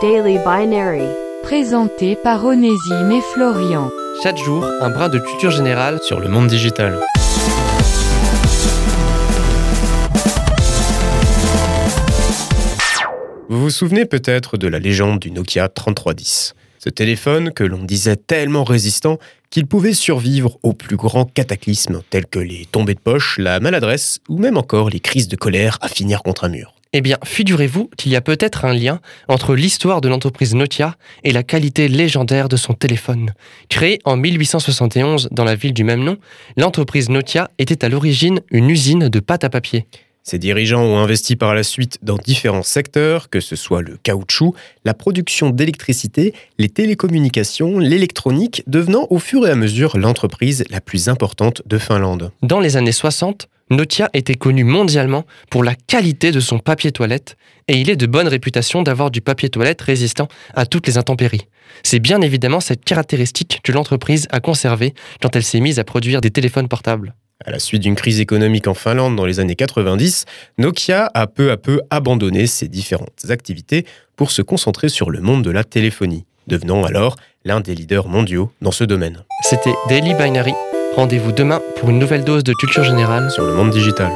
Daily Binary. Présenté par Onésime et Florian. Chaque jour, un brin de culture générale sur le monde digital. Vous vous souvenez peut-être de la légende du Nokia 3310 Ce téléphone que l'on disait tellement résistant qu'il pouvait survivre aux plus grands cataclysmes tels que les tombées de poche, la maladresse ou même encore les crises de colère à finir contre un mur. Eh bien, figurez-vous qu'il y a peut-être un lien entre l'histoire de l'entreprise Nokia et la qualité légendaire de son téléphone. Créée en 1871 dans la ville du même nom, l'entreprise Nokia était à l'origine une usine de pâte à papier. Ses dirigeants ont investi par la suite dans différents secteurs, que ce soit le caoutchouc, la production d'électricité, les télécommunications, l'électronique, devenant au fur et à mesure l'entreprise la plus importante de Finlande. Dans les années 60, Nokia était connu mondialement pour la qualité de son papier toilette, et il est de bonne réputation d'avoir du papier toilette résistant à toutes les intempéries. C'est bien évidemment cette caractéristique que l'entreprise a conservée quand elle s'est mise à produire des téléphones portables. À la suite d'une crise économique en Finlande dans les années 90, Nokia a peu à peu abandonné ses différentes activités pour se concentrer sur le monde de la téléphonie, devenant alors l'un des leaders mondiaux dans ce domaine. C'était Daily Binary Rendez-vous demain pour une nouvelle dose de culture générale sur le monde digital.